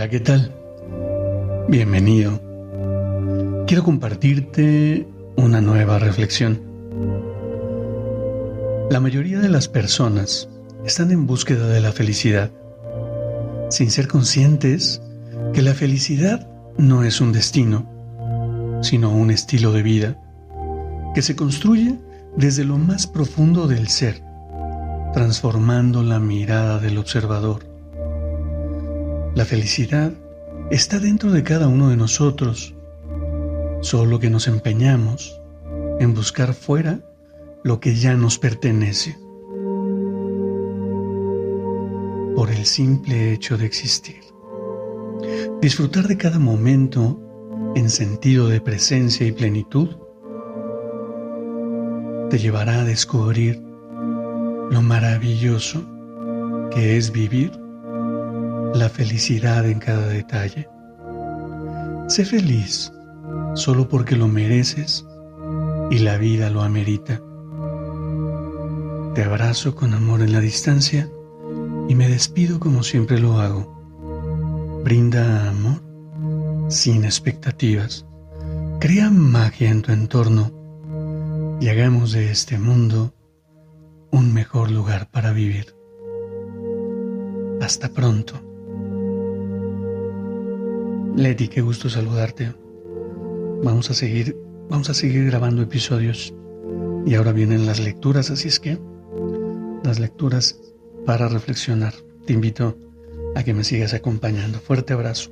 Hola, ¿qué tal? Bienvenido. Quiero compartirte una nueva reflexión. La mayoría de las personas están en búsqueda de la felicidad, sin ser conscientes que la felicidad no es un destino, sino un estilo de vida que se construye desde lo más profundo del ser, transformando la mirada del observador la felicidad está dentro de cada uno de nosotros, solo que nos empeñamos en buscar fuera lo que ya nos pertenece, por el simple hecho de existir. Disfrutar de cada momento en sentido de presencia y plenitud te llevará a descubrir lo maravilloso que es vivir la felicidad en cada detalle. Sé feliz solo porque lo mereces y la vida lo amerita. Te abrazo con amor en la distancia y me despido como siempre lo hago. Brinda amor sin expectativas. Crea magia en tu entorno y hagamos de este mundo un mejor lugar para vivir. Hasta pronto. Leti, qué gusto saludarte. Vamos a seguir, vamos a seguir grabando episodios. Y ahora vienen las lecturas, así es que las lecturas para reflexionar. Te invito a que me sigas acompañando. Fuerte abrazo.